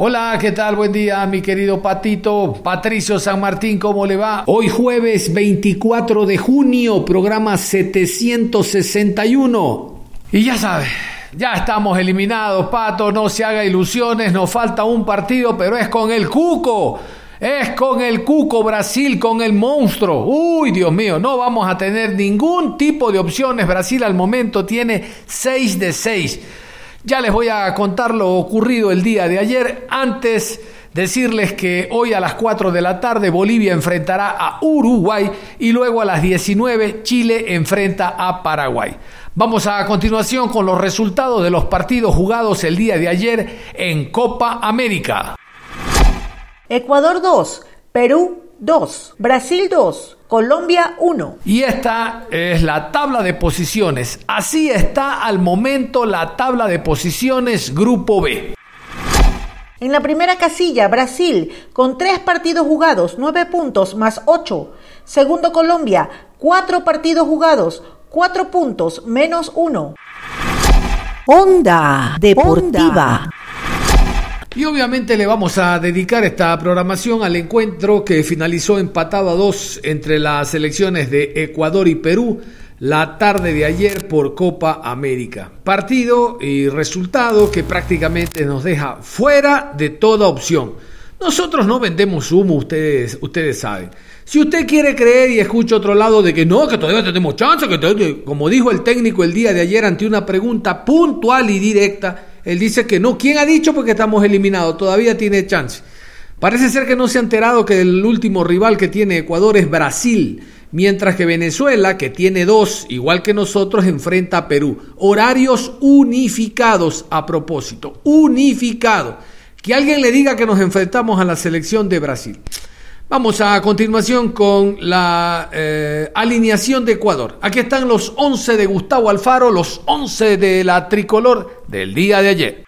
Hola, ¿qué tal? Buen día, mi querido Patito. Patricio San Martín, ¿cómo le va? Hoy jueves 24 de junio, programa 761. Y ya sabe, ya estamos eliminados, Pato, no se haga ilusiones, nos falta un partido, pero es con el Cuco. Es con el Cuco Brasil, con el monstruo. Uy, Dios mío, no vamos a tener ningún tipo de opciones. Brasil al momento tiene 6 de 6. Ya les voy a contar lo ocurrido el día de ayer. Antes decirles que hoy a las 4 de la tarde Bolivia enfrentará a Uruguay y luego a las 19 Chile enfrenta a Paraguay. Vamos a continuación con los resultados de los partidos jugados el día de ayer en Copa América. Ecuador 2, Perú 2, Brasil 2, Colombia 1. Y esta es la tabla de posiciones. Así está al momento la tabla de posiciones Grupo B. En la primera casilla, Brasil, con tres partidos jugados, 9 puntos más 8. Segundo, Colombia, 4 partidos jugados, 4 puntos menos 1. Onda Deportiva. Y obviamente le vamos a dedicar esta programación al encuentro que finalizó empatado a dos entre las selecciones de Ecuador y Perú la tarde de ayer por Copa América. Partido y resultado que prácticamente nos deja fuera de toda opción. Nosotros no vendemos humo, ustedes, ustedes saben. Si usted quiere creer y escucha otro lado de que no, que todavía tenemos chance, que como dijo el técnico el día de ayer ante una pregunta puntual y directa, él dice que no. ¿Quién ha dicho? Porque estamos eliminados, todavía tiene chance. Parece ser que no se ha enterado que el último rival que tiene Ecuador es Brasil, mientras que Venezuela, que tiene dos, igual que nosotros, enfrenta a Perú. Horarios unificados a propósito, unificados. Que alguien le diga que nos enfrentamos a la selección de Brasil. Vamos a continuación con la eh, alineación de Ecuador. Aquí están los 11 de Gustavo Alfaro, los 11 de la tricolor del día de ayer.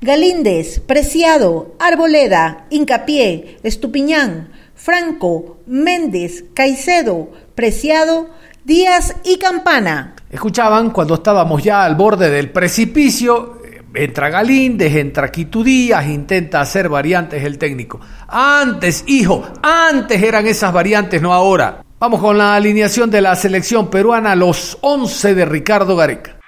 Galíndez, Preciado, Arboleda, Incapié, Estupiñán, Franco, Méndez, Caicedo, Preciado, Díaz y Campana. Escuchaban cuando estábamos ya al borde del precipicio, Entra Galíndez, entra Quito Díaz, intenta hacer variantes el técnico. Antes, hijo, antes eran esas variantes, no ahora. Vamos con la alineación de la selección peruana, los 11 de Ricardo Gareca.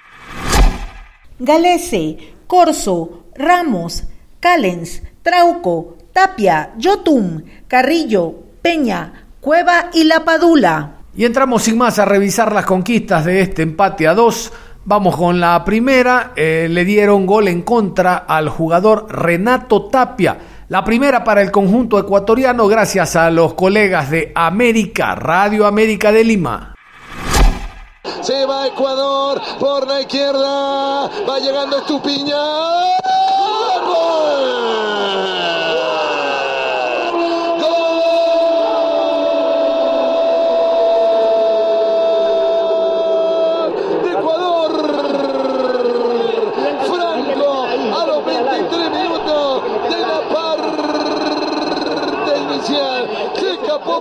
Galese, Corso, Ramos, Calens, Trauco, Tapia, Yotum, Carrillo, Peña, Cueva y La Padula. Y entramos sin más a revisar las conquistas de este empate a dos Vamos con la primera. Eh, le dieron gol en contra al jugador Renato Tapia. La primera para el conjunto ecuatoriano gracias a los colegas de América, Radio América de Lima. Se va Ecuador por la izquierda. Va llegando Estupiñán.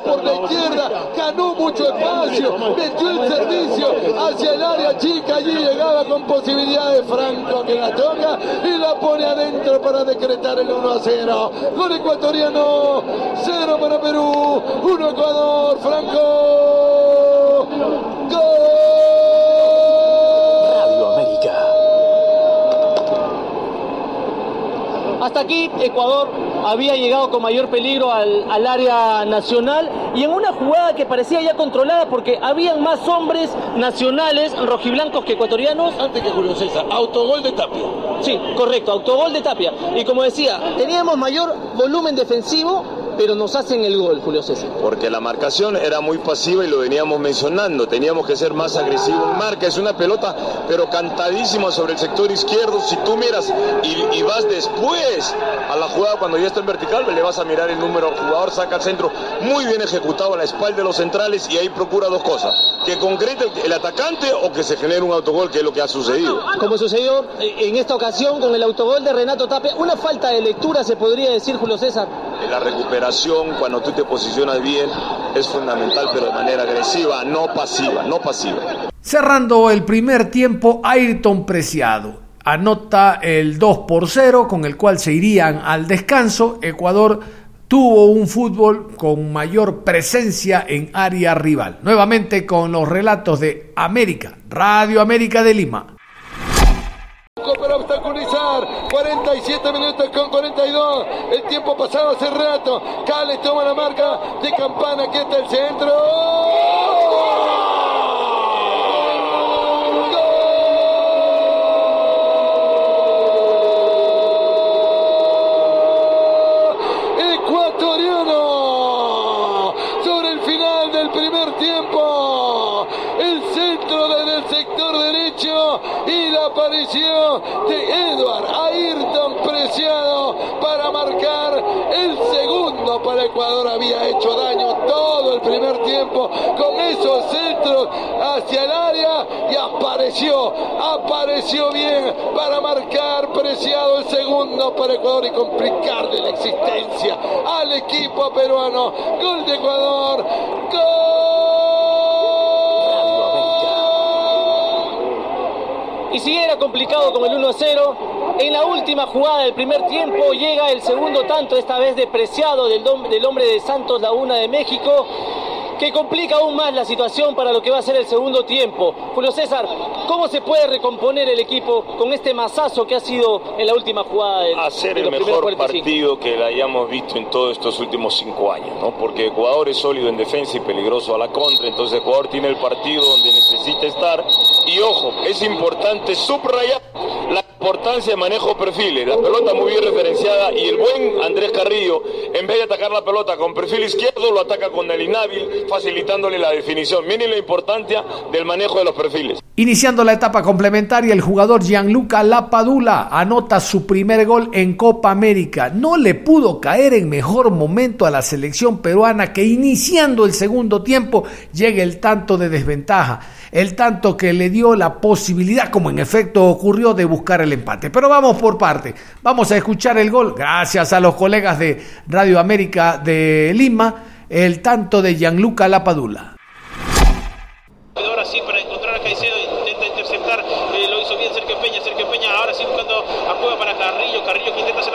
por la izquierda, ganó mucho espacio, metió el servicio hacia el área chica, allí llegaba con posibilidades Franco que la toca y la pone adentro para decretar el 1 a 0. Gol ecuatoriano, 0 para Perú, 1 Ecuador, Franco. Gol. Radio América. Hasta aquí Ecuador había llegado con mayor peligro al, al, área nacional y en una jugada que parecía ya controlada porque habían más hombres nacionales rojiblancos que ecuatorianos. Antes que Julio César, autogol de Tapia. Sí, correcto, autogol de Tapia. Y como decía, teníamos mayor volumen defensivo pero nos hacen el gol, Julio César. Porque la marcación era muy pasiva y lo veníamos mencionando. Teníamos que ser más agresivos en marca. Es una pelota, pero cantadísima sobre el sector izquierdo. Si tú miras y, y vas después a la jugada cuando ya está en vertical, le vas a mirar el número al jugador, saca al centro, muy bien ejecutado a la espalda de los centrales y ahí procura dos cosas. Que concrete el atacante o que se genere un autogol, que es lo que ha sucedido. Como sucedió en esta ocasión con el autogol de Renato Tapia, una falta de lectura se podría decir, Julio César. La recuperación, cuando tú te posicionas bien, es fundamental, pero de manera agresiva, no pasiva, no pasiva. Cerrando el primer tiempo, Ayrton Preciado anota el 2 por 0, con el cual se irían al descanso. Ecuador tuvo un fútbol con mayor presencia en área rival. Nuevamente con los relatos de América, Radio América de Lima. Para obstaculizar, 47 minutos con 42. El tiempo pasado hace rato. Cales toma la marca de campana. Aquí está el centro. Sobre el final del primer tiempo. El centro desde el sector derecho y la aparición de Edward Ayrton Preciado para marcar el segundo para Ecuador. Había hecho daño todo el primer tiempo con esos centros hacia el área y apareció, apareció bien para marcar Preciado el segundo para Ecuador y complicarle la existencia al equipo peruano. Gol de Ecuador, Y si era complicado con el 1 a 0, en la última jugada del primer tiempo llega el segundo tanto, esta vez despreciado del, del hombre de Santos Laguna de México, que complica aún más la situación para lo que va a ser el segundo tiempo. Julio César, ¿cómo se puede recomponer el equipo con este masazo que ha sido en la última jugada del, hacer de el mejor 45? partido que le hayamos visto en todos estos últimos cinco años, ¿no? Porque Ecuador es sólido en defensa y peligroso a la contra, entonces Ecuador tiene el partido donde necesita estar. Y ojo, es importante subrayar la importancia de manejo perfiles, la pelota muy bien referenciada y el buen Andrés Carrillo, en vez de atacar la pelota con perfil izquierdo, lo ataca con el inhábil, facilitándole la definición. Miren la importancia del manejo de los perfiles. Iniciando la etapa complementaria, el jugador Gianluca Lapadula anota su primer gol en Copa América. No le pudo caer en mejor momento a la selección peruana que iniciando el segundo tiempo llega el tanto de desventaja. El tanto que le dio la posibilidad, como en efecto ocurrió, de buscar el empate. Pero vamos por parte. Vamos a escuchar el gol, gracias a los colegas de Radio América de Lima, el tanto de Gianluca Lapadula. Ahora sí para encontrar a Caicedo, intenta interceptar, eh, lo hizo bien Sergio Peña, Sergio Peña ahora sí buscando a Cueva para Carrillo, Carrillo que intenta ser.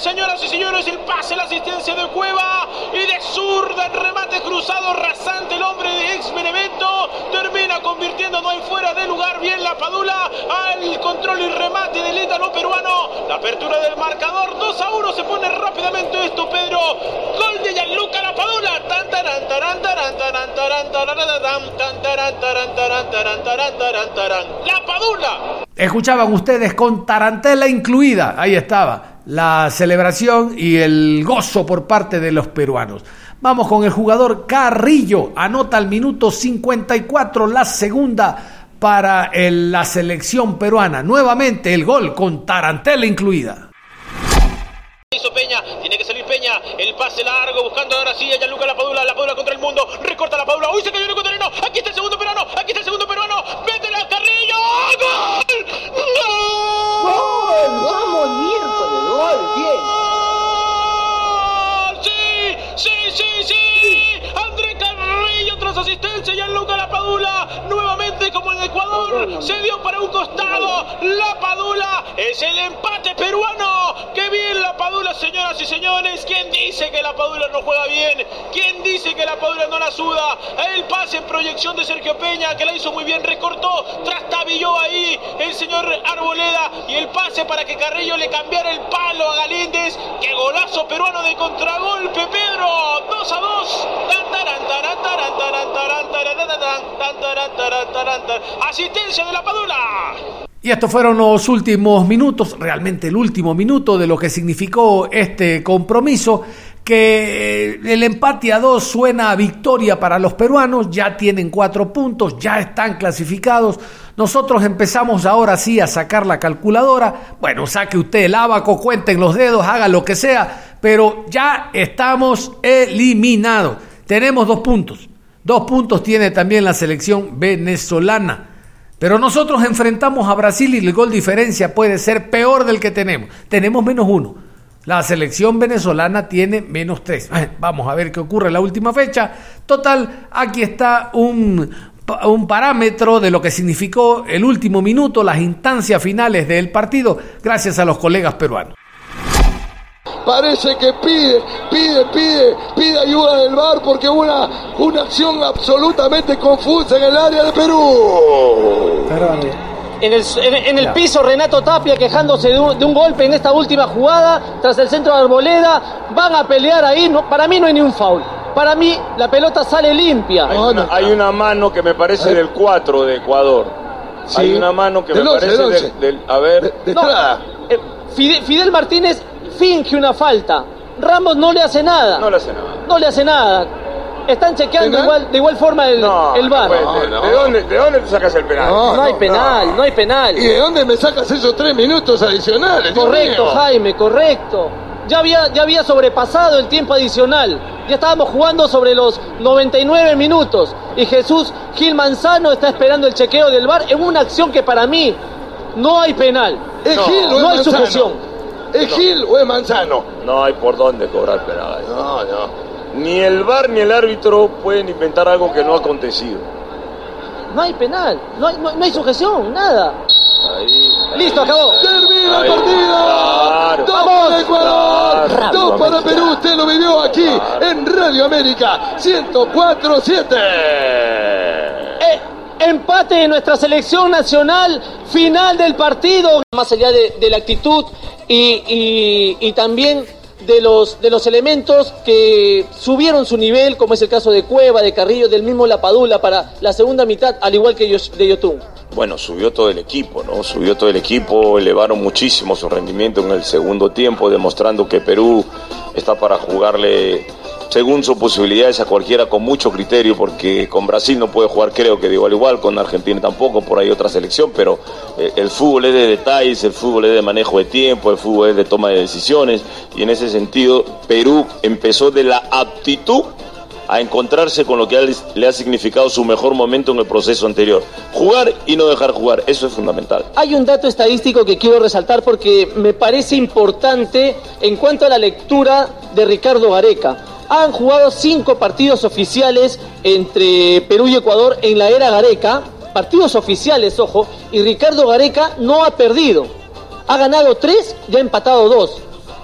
Señoras y señores, el pase, la asistencia de Cueva y de zurda, el remate cruzado rasante, el hombre de ex Benevento termina convirtiendo, no fuera de lugar, bien la Padula al control y remate del ítalo peruano, la apertura del marcador, 2 a 1 se pone rápidamente esto, Pedro, gol de Gianluca La Padula, tan taran taran taran taran taran taran taran taran taran taran taran taran, La Padula. Escuchaban ustedes con tarantela incluida, ahí estaba, la celebración y el gozo por parte de los peruanos. Vamos con el jugador Carrillo, anota al minuto 54 la segunda para el- la selección peruana. Nuevamente el gol con tarantela incluida. Hizo Peña, tiene que salir Peña, el pase largo, buscando ahora sí a Gianluca La Padula, La Padula contra el mundo, recorta La Padula, uy se cayó el ecuatoriano, aquí está el segundo peruano, aquí está el segundo peruano, métele al Carrillo, ¡gol! ¡Gol! ¡Vamos, miércoles! ¡Gol! ¡Bien! Sí! André Carrillo tras asistencia, Gianluca La Padula, nuevamente como en Ecuador, Ecuador se dio para un costado. La Padula es el empate peruano. ¡Qué bien la Padula, señoras y señores! ¿Quién dice que la Padula no juega bien? ¿Quién dice que la Padula no la suda? El pase en proyección de Sergio Peña, que la hizo muy bien, recortó, trastabilló ahí el señor Arboleda y el pase para que Carrillo le cambiara el palo a Galíndez. ¡Qué golazo peruano de contragolpe, Pedro! 2 a 2. Asistencia de la Padula. Y estos fueron los últimos minutos, realmente el último minuto de lo que significó este compromiso, que el empate a dos suena a victoria para los peruanos, ya tienen cuatro puntos, ya están clasificados. Nosotros empezamos ahora sí a sacar la calculadora. Bueno, saque usted el abaco, cuenten los dedos, haga lo que sea, pero ya estamos eliminados. Tenemos dos puntos. Dos puntos tiene también la selección venezolana. Pero nosotros enfrentamos a Brasil y el gol diferencia puede ser peor del que tenemos. Tenemos menos uno. La selección venezolana tiene menos tres. Vamos a ver qué ocurre en la última fecha. Total, aquí está un, un parámetro de lo que significó el último minuto, las instancias finales del partido, gracias a los colegas peruanos. Parece que pide, pide, pide, pide ayuda del VAR porque una, una acción absolutamente confusa en el área de Perú. En el, en, en el piso Renato Tapia quejándose de un, de un golpe en esta última jugada, tras el centro de Arboleda, van a pelear ahí, no, para mí no hay ni un foul. Para mí la pelota sale limpia. Hay una, hay una mano que me parece del 4 de Ecuador. Sí. Hay una mano que Del me once, parece del A ver. De No, entrada. eh, Fide- Fidel Martínez finge una falta. Ramos no le hace nada. No le hace nada. No le hace nada. Están chequeando de igual forma el, No, el VAR. no puede. ¿De, dónde, ¿De dónde te sacas el penal? No. hay penal, no hay penal. ¿Y de dónde me sacas esos tres minutos adicionales? Correcto? Jaime, correcto. Ya había, ya había sobrepasado el tiempo adicional. Ya estábamos jugando sobre los 99 minutos. Y Jesús Gil Manzano está esperando el chequeo del VAR en una acción que para mí no hay penal. ¿Es No, Gil hay Manzano? sujeción. ¿Es Gil o es Manzano? No hay por dónde cobrar penal. No, no. Ni el VAR ni el árbitro pueden inventar algo que no ha acontecido. No hay penal, no hay, no, no hay sujeción, nada. Ahí. Listo, acabó. ¡Termina el partido! Claro. ¡Dos Vamos. para Ecuador! Claro. ¡Dos para Perú! Usted lo vivió aquí en Radio América 104.7. Eh, empate de nuestra selección nacional, final del partido. Más allá de, de la actitud y, y- también de los, de los elementos que subieron su nivel, como es el caso de Cueva, de Carrillo, del mismo Lapadula para la segunda mitad, al igual que de Yotun. Bueno, subió todo el equipo, ¿no? Subió todo el equipo, elevaron muchísimo su rendimiento en el segundo tiempo, demostrando que Perú está para jugarle según sus posibilidades a cualquiera con mucho criterio, porque con Brasil no puede jugar, creo que de igual igual, con Argentina tampoco, por ahí otra selección, pero eh, el fútbol es de detalles, el fútbol es de manejo de tiempo, el fútbol es de toma de decisiones, y en ese sentido Perú empezó de la aptitud a encontrarse con lo que le ha significado su mejor momento en el proceso anterior. Jugar y no dejar jugar, eso es fundamental. Hay un dato estadístico que quiero resaltar porque me parece importante en cuanto a la lectura de Ricardo Gareca. Han jugado cinco partidos oficiales entre Perú y Ecuador en la era Gareca, partidos oficiales, ojo, y Ricardo Gareca no ha perdido. Ha ganado tres y ha empatado dos.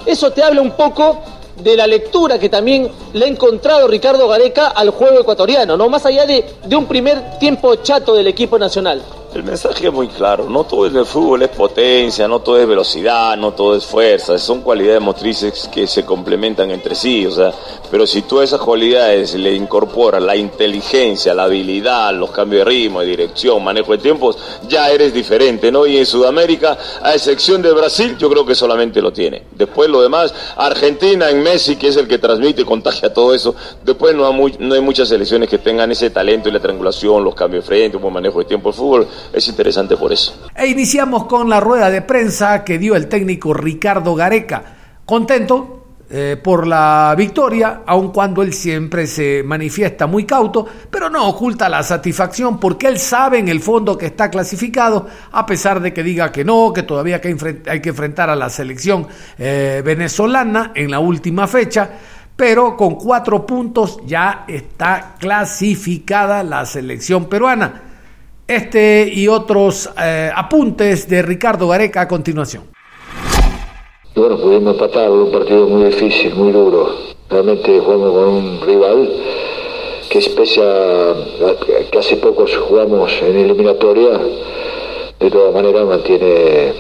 Eso te habla un poco de la lectura que también le ha encontrado Ricardo Gareca al juego ecuatoriano, ¿no? Más allá de, de un primer tiempo chato del equipo nacional. El mensaje es muy claro, no todo en el fútbol es potencia, no todo es velocidad, no todo es fuerza, son cualidades motrices que se complementan entre sí, o sea, pero si tú a esas cualidades le incorporas la inteligencia, la habilidad, los cambios de ritmo, de dirección, manejo de tiempos, ya eres diferente, ¿no? Y en Sudamérica, a excepción de Brasil, yo creo que solamente lo tiene. Después lo demás, Argentina en Messi, que es el que transmite y contagia todo eso, después no hay, no hay muchas selecciones que tengan ese talento y la triangulación, los cambios de frente, un buen manejo de tiempo. El fútbol es interesante por eso. E iniciamos con la rueda de prensa que dio el técnico Ricardo Gareca. Contento eh, por la victoria, aun cuando él siempre se manifiesta muy cauto, pero no oculta la satisfacción porque él sabe en el fondo que está clasificado, a pesar de que diga que no, que todavía hay que, enfrentar a la selección eh, venezolana en la última fecha. Pero con cuatro puntos ya está clasificada la selección peruana. Este y otros eh, apuntes de Ricardo Gareca a continuación. Bueno, pudimos empatar un partido muy difícil, muy duro. Realmente jugamos con un rival que pese a, que hace poco jugamos en eliminatoria, de todas maneras mantiene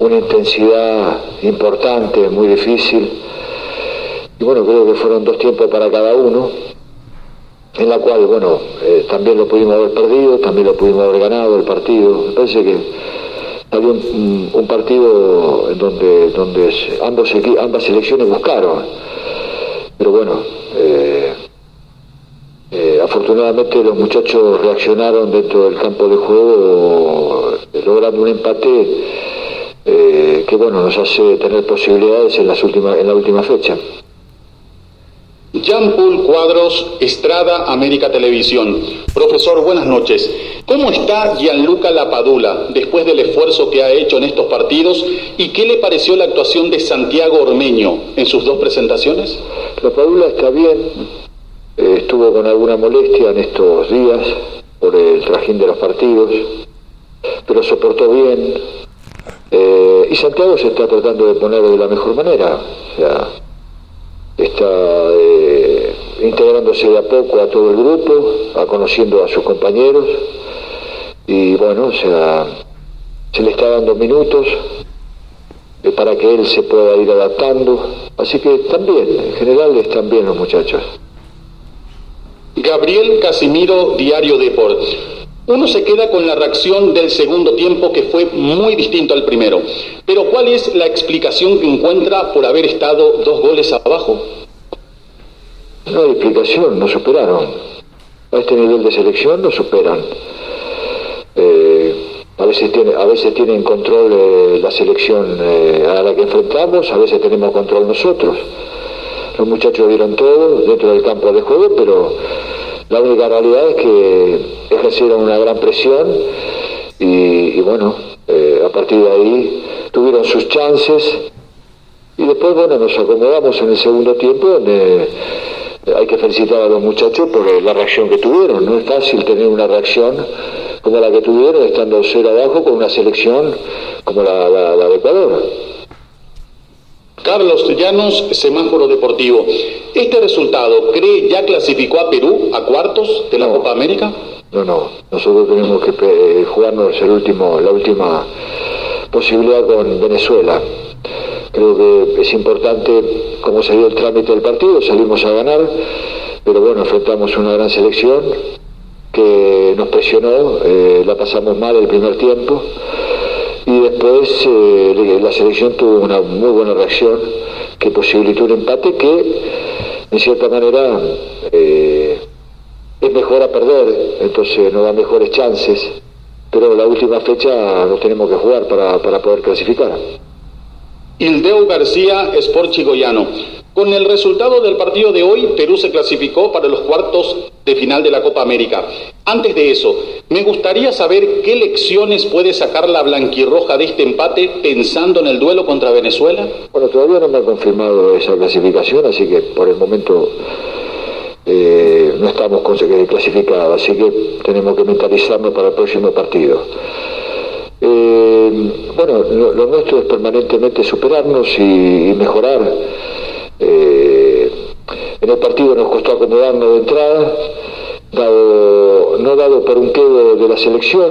una intensidad importante, muy difícil. Y bueno, creo que fueron dos tiempos para cada uno, en la cual, bueno, eh, también lo pudimos haber perdido, también lo pudimos haber ganado el partido. Me parece que salió un, partido en donde, donde ambos, ambas selecciones buscaron. Pero bueno, eh, eh, afortunadamente los muchachos reaccionaron dentro del campo de juego, logrando un empate eh, que bueno nos hace tener posibilidades en las últimas en la última fecha. Jean Paul Cuadros, Estrada, América Televisión. Profesor, buenas noches. ¿Cómo está Gianluca Lapadula después del esfuerzo que ha hecho en estos partidos y qué le pareció la actuación de Santiago Ormeño en sus dos presentaciones? Lapadula está bien, eh, estuvo con alguna molestia en estos días por el trajín de los partidos, pero soportó bien. Eh, y Santiago se está tratando de poner de la mejor manera. O sea, está integrándose de a poco a todo el grupo, a conociendo a sus compañeros. Y bueno, o sea, se le está dando minutos para que él se pueda ir adaptando. Así que también, en general están bien los muchachos. Gabriel Casimiro, Diario Deport. Uno se queda con la reacción del segundo tiempo que fue muy distinto al primero. Pero ¿cuál es la explicación que encuentra por haber estado dos goles abajo? No hay explicación, no superaron. A este nivel de selección no superan. Eh, a veces tiene, a veces tienen control eh, la selección eh, a la que enfrentamos, a veces tenemos control nosotros. Los muchachos dieron todo dentro del campo de juego, pero la única realidad es que ejercieron una gran presión y, bueno, eh, a partir de ahí tuvieron sus chances y después, bueno, nos acomodamos en el segundo tiempo donde hay que felicitar a los muchachos por la reacción que tuvieron. No es fácil tener una reacción como la que tuvieron estando cero abajo con una selección como la, la de Ecuador. Carlos Llanos, Semáforo Deportivo. ¿Este resultado cree ya clasificó a Perú a cuartos de la Copa América? No, no. Nosotros tenemos que eh, jugarnos el último, la última posibilidad con Venezuela. Creo que es importante cómo dio el trámite del partido, salimos a ganar, pero bueno, enfrentamos una gran selección que nos presionó, eh, la pasamos mal el primer tiempo y después eh, la selección tuvo una muy buena reacción que posibilitó un empate que en cierta manera eh, es mejor a perder, entonces nos da mejores chances, pero la última fecha nos tenemos que jugar para, para poder clasificar. Ildeo García, Sport Chigoyano. Con el resultado del partido de hoy, Perú se clasificó para los cuartos de final de la Copa América. Antes de eso, me gustaría saber qué lecciones puede sacar la blanquirroja de este empate pensando en el duelo contra Venezuela. Bueno, todavía no me ha confirmado esa clasificación, así que por el momento eh, no estamos clasificados, así que tenemos que mentalizarnos para el próximo partido. Eh, bueno, lo, nuestro es permanentemente superarnos y mejorar eh, en el partido nos costó acomodarnos de entrada, dado, no dado por un quedo de la selección,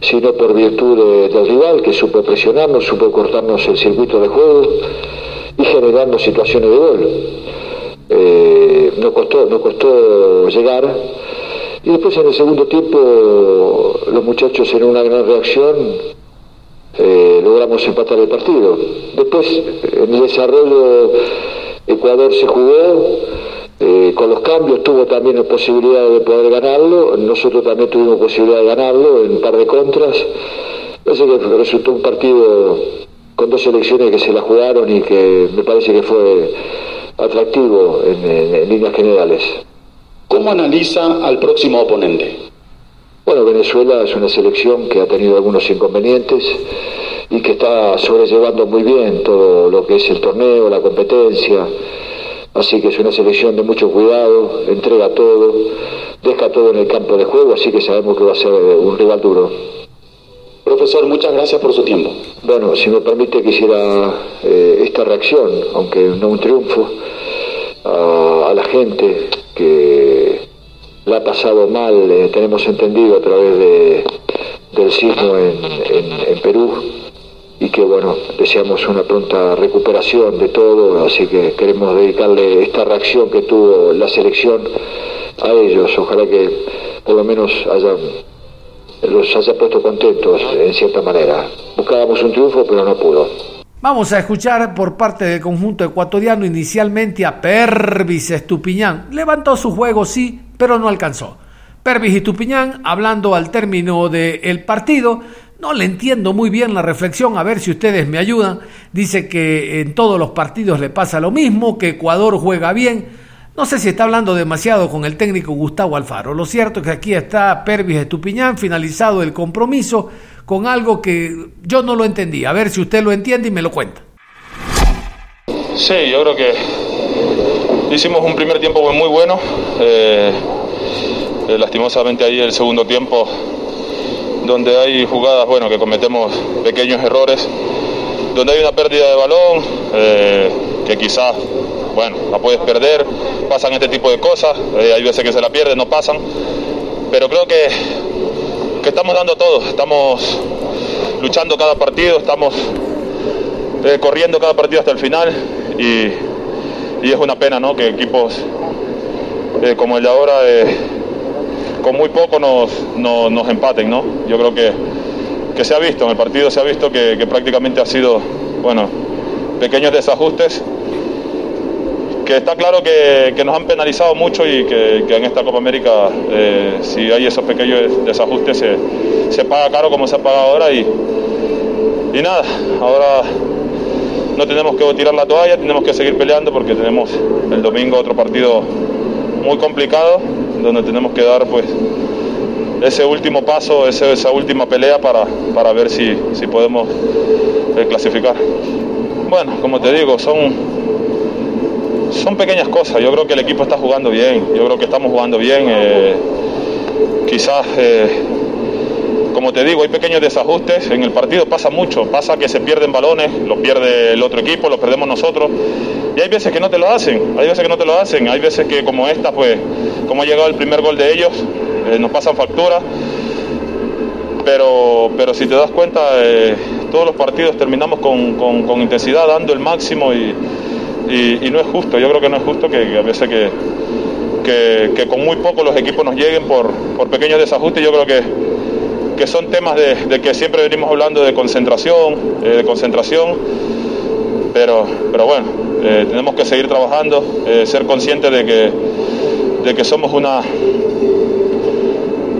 sino por virtud del rival que supo presionarnos, supo cortarnos el circuito de juego y generando situaciones de gol. Eh, nos, costó, nos costó llegar y después en el segundo tiempo los muchachos en una gran reacción eh, logramos empatar el partido. Después, en el desarrollo, Ecuador se jugó, eh, con los cambios tuvo también la posibilidad de poder ganarlo, nosotros también tuvimos posibilidad de ganarlo en un par de contras. Parece que resultó un partido con dos selecciones que se la jugaron y que me parece que fue atractivo en líneas generales. ¿Cómo analiza al próximo oponente? Bueno, Venezuela es una selección que ha tenido algunos inconvenientes y que está sobrellevando muy bien todo lo que es el torneo, la competencia. Así que es una selección de mucho cuidado, entrega todo, deja todo en el campo de juego, así que sabemos que va a ser un rival duro. Profesor, muchas gracias por su tiempo. Bueno, si me permite quisiera eh, esta reacción, aunque no un triunfo, a, la gente que la ha pasado mal, eh, tenemos entendido a través de, del sismo en, Perú, y que bueno, deseamos una pronta recuperación de todo, así que queremos dedicarle esta reacción que tuvo la selección a ellos, ojalá que por lo menos los haya puesto contentos en cierta manera. Buscábamos un triunfo, pero no pudo. Vamos a escuchar por parte del conjunto ecuatoriano inicialmente a Pervis Estupiñán. Levantó su juego, sí, pero no alcanzó. Pervis Estupiñán, hablando al término del partido, no le entiendo muy bien la reflexión, a ver si ustedes me ayudan. Dice que en todos los partidos le pasa lo mismo, que Ecuador juega bien. No sé si está hablando demasiado con el técnico Gustavo Alfaro. Lo cierto es que aquí está Pervis Estupiñán, finalizado el compromiso, con algo que yo no lo entendí. A ver si usted lo entiende y me lo cuenta. Sí, yo creo que hicimos un primer tiempo muy bueno. Eh, eh, lastimosamente ahí el segundo tiempo donde hay jugadas bueno, que cometemos pequeños errores, donde hay una pérdida de balón, eh, que quizás bueno, la puedes perder, pasan este tipo de cosas, hay veces que se la pierden, no pasan, pero creo que, que estamos dando todo, estamos luchando cada partido, estamos corriendo cada partido hasta el final y, es una pena ¿no? que equipos como el de ahora con muy poco nos, nos, empaten, ¿no? Yo creo que, que, se ha visto, en el partido se ha visto que, prácticamente ha sido, bueno, pequeños desajustes, que está claro que, nos han penalizado mucho y que, en esta Copa América, eh, si hay esos pequeños desajustes, se, se, paga caro como se ha pagado ahora y, y nada, ahora no tenemos que tirar la toalla, tenemos que seguir peleando porque tenemos el domingo otro partido muy complicado donde tenemos que dar pues ese último paso, esa última pelea para, para ver si, si podemos eh, clasificar. Bueno, como te digo, son, son pequeñas cosas. Yo creo que el equipo está jugando bien, yo creo que estamos jugando bien. Eh, quizás, eh, como te digo, hay pequeños desajustes. En el partido pasa mucho, pasa que se pierden balones, los pierde el otro equipo, los perdemos nosotros. Y hay veces que no te lo hacen, hay veces que no te lo hacen, hay veces que como esta, pues, como ha llegado el primer gol de ellos, eh, nos pasan factura. Pero, pero si te das cuenta, eh, todos los partidos terminamos con, intensidad, dando el máximo y, no es justo. Yo creo que no es justo que, a veces que, que, con muy poco los equipos nos lleguen por, por pequeños desajustes. Yo creo que, que son temas de, que siempre venimos hablando de concentración, eh, de concentración. Pero, pero bueno, eh, tenemos que seguir trabajando, eh, ser conscientes de que, de que somos una,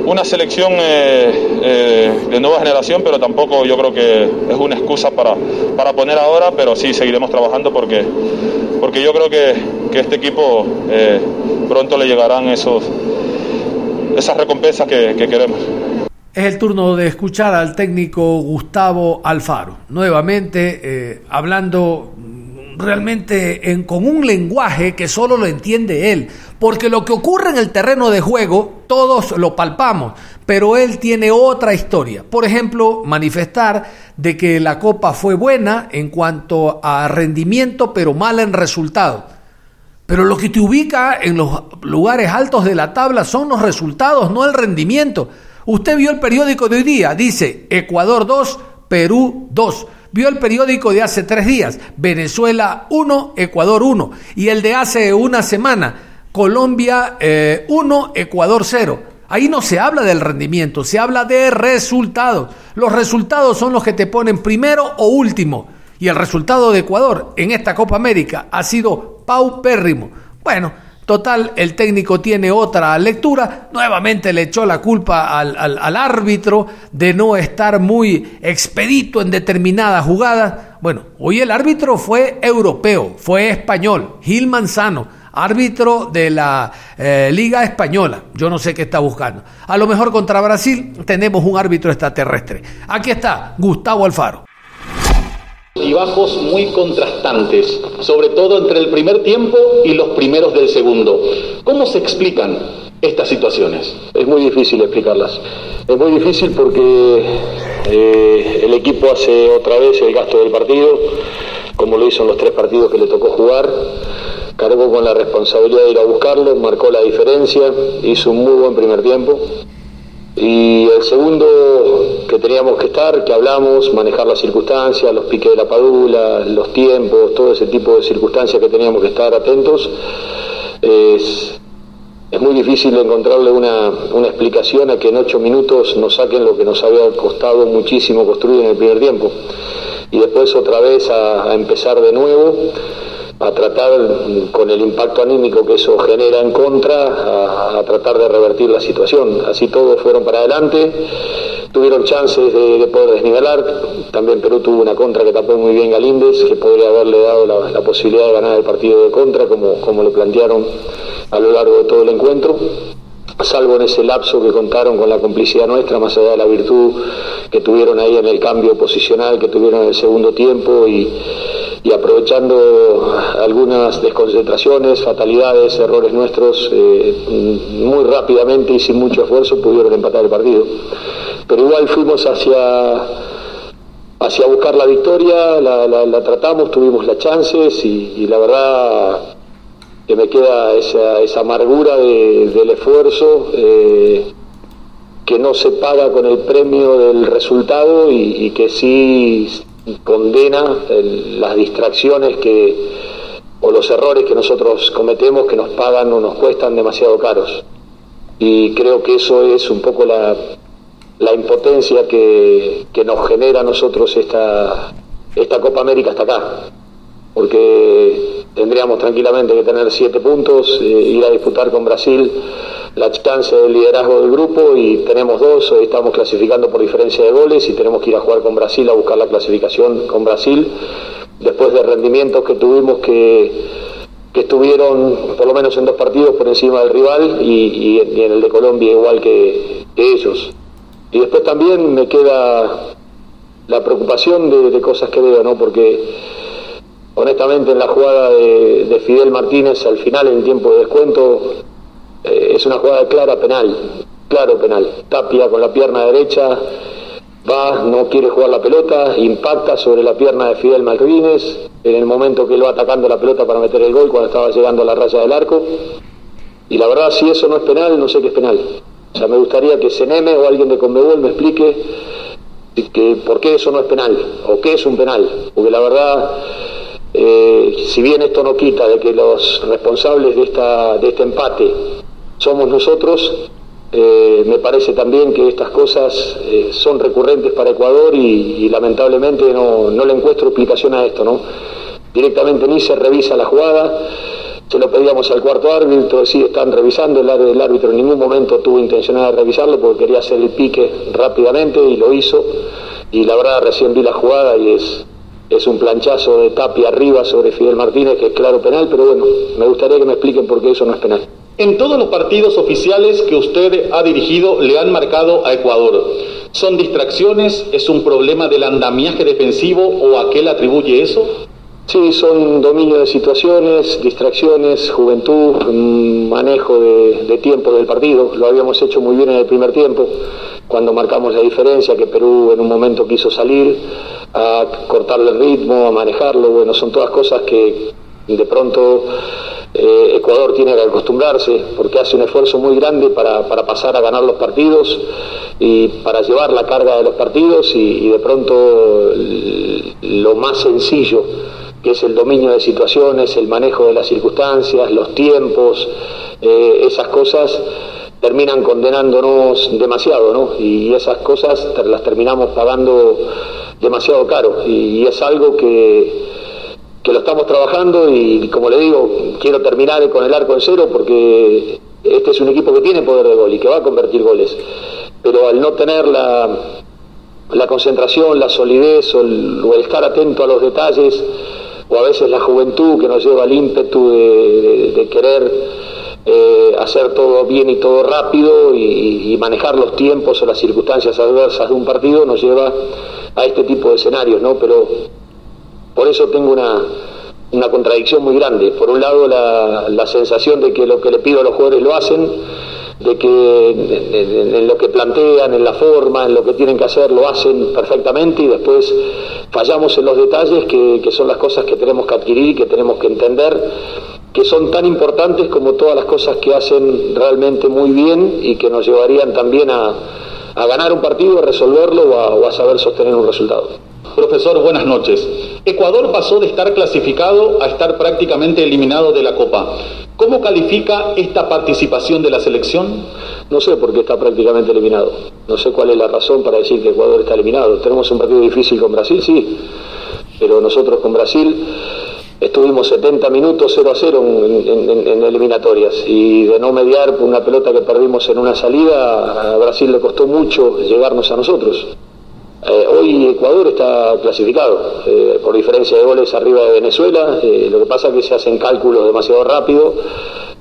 una selección de nueva generación, pero tampoco yo creo que es una excusa para, para poner ahora, pero sí seguiremos trabajando porque, porque yo creo que, que este equipo pronto le llegarán esos, esas recompensas que queremos. Es el turno de escuchar al técnico Gustavo Alfaro, nuevamente hablando realmente en, con un lenguaje que solo lo entiende él. Porque lo que ocurre en el terreno de juego, todos lo palpamos, pero él tiene otra historia. Por ejemplo, manifestar de que la Copa fue buena en cuanto a rendimiento, pero mala en resultado. Pero lo que te ubica en los lugares altos de la tabla son los resultados, no el rendimiento. Usted vio el periódico de hoy día, dice Ecuador 2, Perú 2 vio el periódico de hace tres días, Venezuela 1, Ecuador 1, y el de hace una semana, Colombia 1, eh, Ecuador 0. Ahí no se habla del rendimiento, se habla de resultados. Los resultados son los que te ponen primero o último. Y el resultado de Ecuador en esta Copa América ha sido paupérrimo. Bueno, Total, el técnico tiene otra lectura. Nuevamente le echó la culpa al, al, árbitro de no estar muy expedito en determinadas jugadas. Bueno, hoy el árbitro fue europeo, fue español, Gil Manzano, árbitro de la eh, Liga Española. Yo no sé qué está buscando. A lo mejor contra Brasil tenemos un árbitro extraterrestre. Aquí está Gustavo Alfaro y bajos muy contrastantes, sobre todo entre el primer tiempo y los primeros del segundo. ¿Cómo se explican? estas situaciones? Es muy difícil explicarlas. Es muy difícil porque eh, el equipo hace otra vez el gasto del partido, como lo hizo en los tres partidos que le tocó jugar. Cargó con la responsabilidad de ir a buscarlo, marcó la diferencia, hizo un muy buen primer tiempo. Y el segundo que teníamos que estar, que hablamos, manejar las circunstancias, los piques de la padula, los tiempos, todo ese tipo de circunstancias que teníamos que estar atentos, es, muy difícil encontrarle una, explicación a que en ocho minutos nos saquen lo que nos había costado muchísimo construir en el primer tiempo. Y después otra vez a empezar de nuevo a tratar con el impacto anímico que eso genera en contra, a, tratar de revertir la situación. Así todos fueron para adelante, tuvieron chances de, de, poder desnivelar, también Perú tuvo una contra que tapó muy bien Galíndez, que podría haberle dado la, la posibilidad de ganar el partido de contra, como, como lo plantearon a lo largo de todo el encuentro salvo en ese lapso que contaron con la complicidad nuestra, más allá de la virtud que tuvieron ahí en el cambio posicional que tuvieron en el segundo tiempo y, y aprovechando algunas desconcentraciones, fatalidades, errores nuestros, eh, muy rápidamente y sin mucho esfuerzo pudieron empatar el partido. Pero igual fuimos hacia hacia buscar la victoria, la, la, tratamos, tuvimos las chances y, la verdad que me queda esa, esa amargura de, del esfuerzo eh, que no se paga con el premio del resultado y que sí condena el, las distracciones que o los errores que nosotros cometemos que nos pagan o nos cuestan demasiado caros. Y creo que eso es un poco la, la impotencia que, que nos genera a nosotros esta, esta Copa América hasta acá. Porque tendríamos tranquilamente que tener siete puntos, eh, ir a disputar con Brasil la chance del liderazgo del grupo y tenemos dos, hoy estamos clasificando por diferencia de goles y tenemos que ir a jugar con Brasil a buscar la clasificación con Brasil después de rendimientos que tuvimos que, que estuvieron por lo menos en dos partidos por encima del rival y, en el de Colombia igual que, que, ellos. Y después también me queda la preocupación de, de cosas que veo, ¿no? Porque honestamente en la jugada de, de, Fidel Martínez al final en tiempo de descuento eh, es una jugada clara penal, claro penal. Tapia con la pierna derecha va, no quiere jugar la pelota, impacta sobre la pierna de Fidel Martínez en el momento que él va atacando la pelota para meter el gol cuando estaba llegando a la raya del arco. Y la verdad, si eso no es penal, no sé qué es penal. O sea, me gustaría que Seneme o alguien de Conmebol me explique que por qué eso no es penal o qué es un penal. Porque la verdad, eh, si bien esto no quita de que los responsables de, esta, de este empate somos nosotros, eh, me parece también que estas cosas eh, son recurrentes para Ecuador y, lamentablemente no, no, le encuentro explicación a esto, ¿no? Directamente ni se revisa la jugada, se lo pedíamos al cuarto árbitro, sí están revisando, el, el árbitro en ningún momento tuvo intención de revisarlo porque quería hacer el pique rápidamente y lo hizo, y la verdad recién vi la jugada y es, es un planchazo de Tapia arriba sobre Fidel Martínez que es claro penal, pero bueno, me gustaría que me expliquen por qué eso no es penal. En todos los partidos oficiales que usted ha dirigido le han marcado a Ecuador. ¿Son distracciones? ¿Es un problema del andamiaje defensivo o a qué le atribuye eso? Sí, son dominio de situaciones, distracciones, juventud, manejo de, de, tiempo del partido. Lo habíamos hecho muy bien en el primer tiempo, cuando marcamos la diferencia, que Perú en un momento quiso salir a cortarle el ritmo, a manejarlo. Bueno, son todas cosas que de pronto eh, Ecuador tiene que acostumbrarse porque hace un esfuerzo muy grande para, para, pasar a ganar los partidos y para llevar la carga de los partidos y, de pronto lo más sencillo que es el dominio de situaciones, el manejo de las circunstancias, los tiempos, eh, esas cosas terminan condenándonos demasiado, ¿no? Y esas cosas las terminamos pagando demasiado caro y, es algo que que lo estamos trabajando y como le digo, quiero terminar con el arco en cero porque este es un equipo que tiene poder de gol y que va a convertir goles. Pero al no tener la, la concentración, la solidez o el, estar atento a los detalles, o a veces la juventud que nos lleva al ímpetu de querer eh, hacer todo bien y todo rápido y, manejar los tiempos o las circunstancias adversas de un partido, nos lleva a este tipo de escenarios, ¿no? Pero por eso tengo una, una contradicción muy grande. Por un lado, la, la, sensación de que lo que le pido a los jugadores lo hacen, de que en, lo que plantean, en la forma, en lo que tienen que hacer, lo hacen perfectamente y después fallamos en los detalles que, que son las cosas que tenemos que adquirir y que tenemos que entender que son tan importantes como todas las cosas que hacen realmente muy bien y que nos llevarían también a, a ganar un partido, a resolverlo o a, saber sostener un resultado. Profesor, buenas noches. Ecuador pasó de estar clasificado a estar prácticamente eliminado de la Copa. ¿Cómo califica esta participación de la selección? No sé por qué está prácticamente eliminado. No sé cuál es la razón para decir que Ecuador está eliminado. Tenemos un partido difícil con Brasil, sí, pero nosotros con Brasil estuvimos 70 minutos 0 a 0 en, eliminatorias y de no mediar una pelota que perdimos en una salida, a Brasil le costó mucho llegarnos a nosotros. Eh, hoy Ecuador está clasificado eh, por diferencia de goles arriba de Venezuela, eh, lo que pasa es que se hacen cálculos demasiado rápido,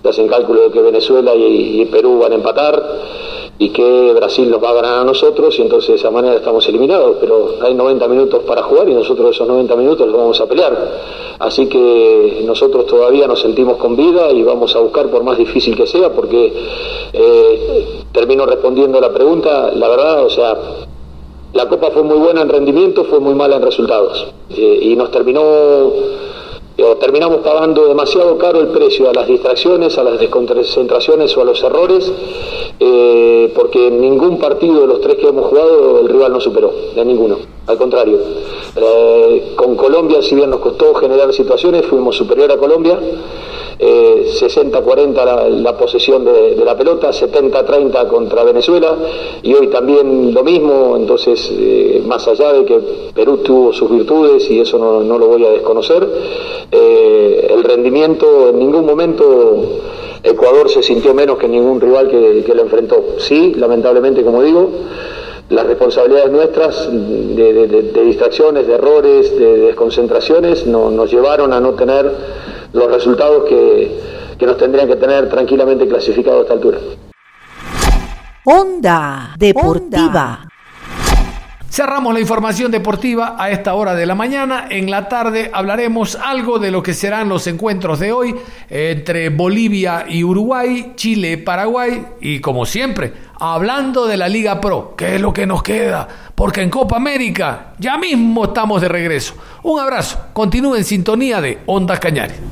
se hacen cálculos de que Venezuela y Perú van a empatar y que Brasil nos va a ganar a nosotros y entonces de esa manera estamos eliminados, pero hay 90 minutos para jugar y nosotros esos 90 minutos los vamos a pelear. Así que nosotros todavía nos sentimos con vida y vamos a buscar por más difícil que sea, porque eh, termino respondiendo la pregunta, la verdad, o sea, la Copa fue muy buena en rendimiento, fue muy mala en resultados eh, y nos terminó terminamos pagando demasiado caro el precio a las distracciones, a las desconcentraciones o a los errores, eh, porque en ningún partido de los tres que hemos jugado el rival no superó, de ninguno, al contrario. Eh, con Colombia, si bien nos costó generar situaciones, fuimos superior a Colombia. 60-40 eh, la, posesión de, la pelota, 70-30 contra Venezuela y hoy también lo mismo, entonces más allá de que Perú tuvo sus virtudes y eso no, no lo voy a desconocer, eh, el rendimiento en ningún momento Ecuador se sintió menos que ningún rival que, lo enfrentó. Sí, lamentablemente, como digo, las responsabilidades nuestras de, distracciones, de errores, de, desconcentraciones nos llevaron a no tener los resultados que, que nos tendrían que tener tranquilamente clasificados a esta altura. Onda Deportiva. Cerramos la información deportiva a esta hora de la mañana. En la tarde hablaremos algo de lo que serán los encuentros de hoy entre Bolivia y Uruguay, Chile, Paraguay y como siempre, hablando de la Liga Pro, que es lo que nos queda, porque en Copa América ya mismo estamos de regreso. Un abrazo, continúe en sintonía de Ondas Cañares.